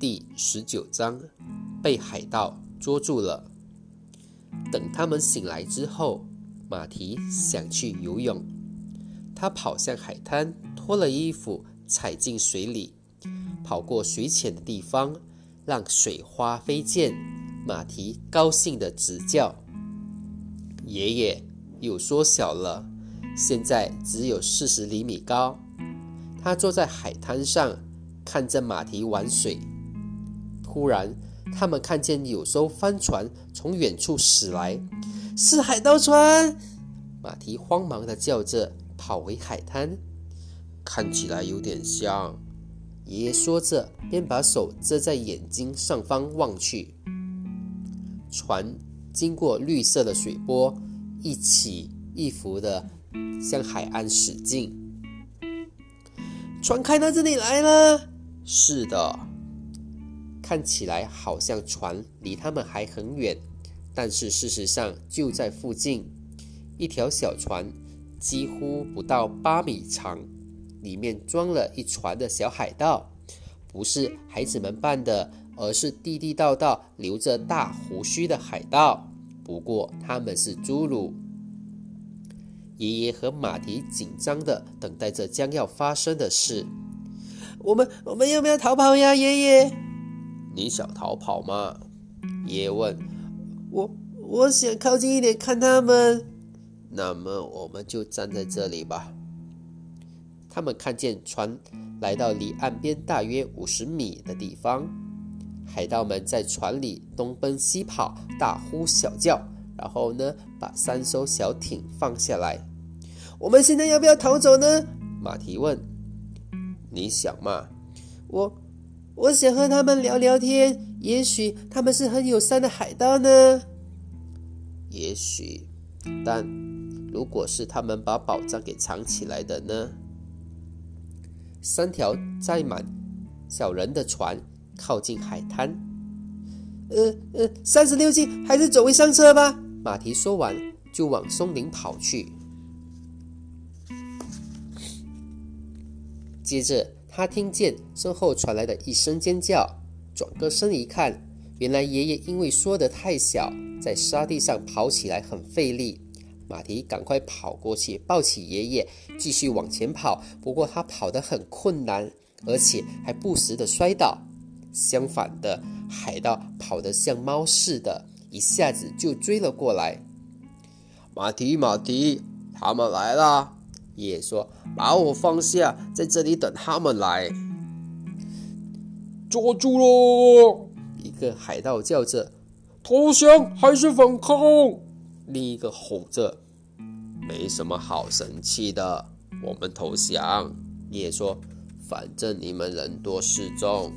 第十九章，被海盗捉住了。等他们醒来之后，马蹄想去游泳。他跑向海滩，脱了衣服，踩进水里，跑过水浅的地方，让水花飞溅。马蹄高兴地直叫。爷爷又缩小了，现在只有四十厘米高。他坐在海滩上，看着马蹄玩水。突然，他们看见有艘帆船从远处驶来，是海盗船！马蹄慌忙地叫着，跑回海滩。看起来有点像。爷爷说着，便把手遮在眼睛上方望去。船经过绿色的水波，一起一伏地向海岸驶进。船开到这里来了。是的，看起来好像船离他们还很远，但是事实上就在附近。一条小船，几乎不到八米长，里面装了一船的小海盗，不是孩子们扮的，而是地地道道留着大胡须的海盗。不过他们是侏儒。爷爷和马蹄紧张地等待着将要发生的事。我们我们要不要逃跑呀，爷爷？你想逃跑吗？爷爷问。我我想靠近一点看他们。那么我们就站在这里吧。他们看见船来到离岸边大约五十米的地方，海盗们在船里东奔西跑，大呼小叫，然后呢，把三艘小艇放下来。我们现在要不要逃走呢？马蹄问。你想嘛？我我想和他们聊聊天，也许他们是很友善的海盗呢。也许，但如果是他们把宝藏给藏起来的呢？三条载满小人的船靠近海滩。呃呃，三十六计，还是走回上车吧。马蹄说完，就往松林跑去。接着，他听见身后传来的一声尖叫，转过身一看，原来爷爷因为缩得太小，在沙地上跑起来很费力。马蹄赶快跑过去，抱起爷爷，继续往前跑。不过他跑得很困难，而且还不时的摔倒。相反的，海盗跑得像猫似的，一下子就追了过来。马蹄，马蹄，他们来了。爷爷说：“把我放下，在这里等他们来。”捉住喽！一个海盗叫着：“投降还是反抗？”另一个吼着：“没什么好生气的，我们投降。”爷爷说：“反正你们人多势众。”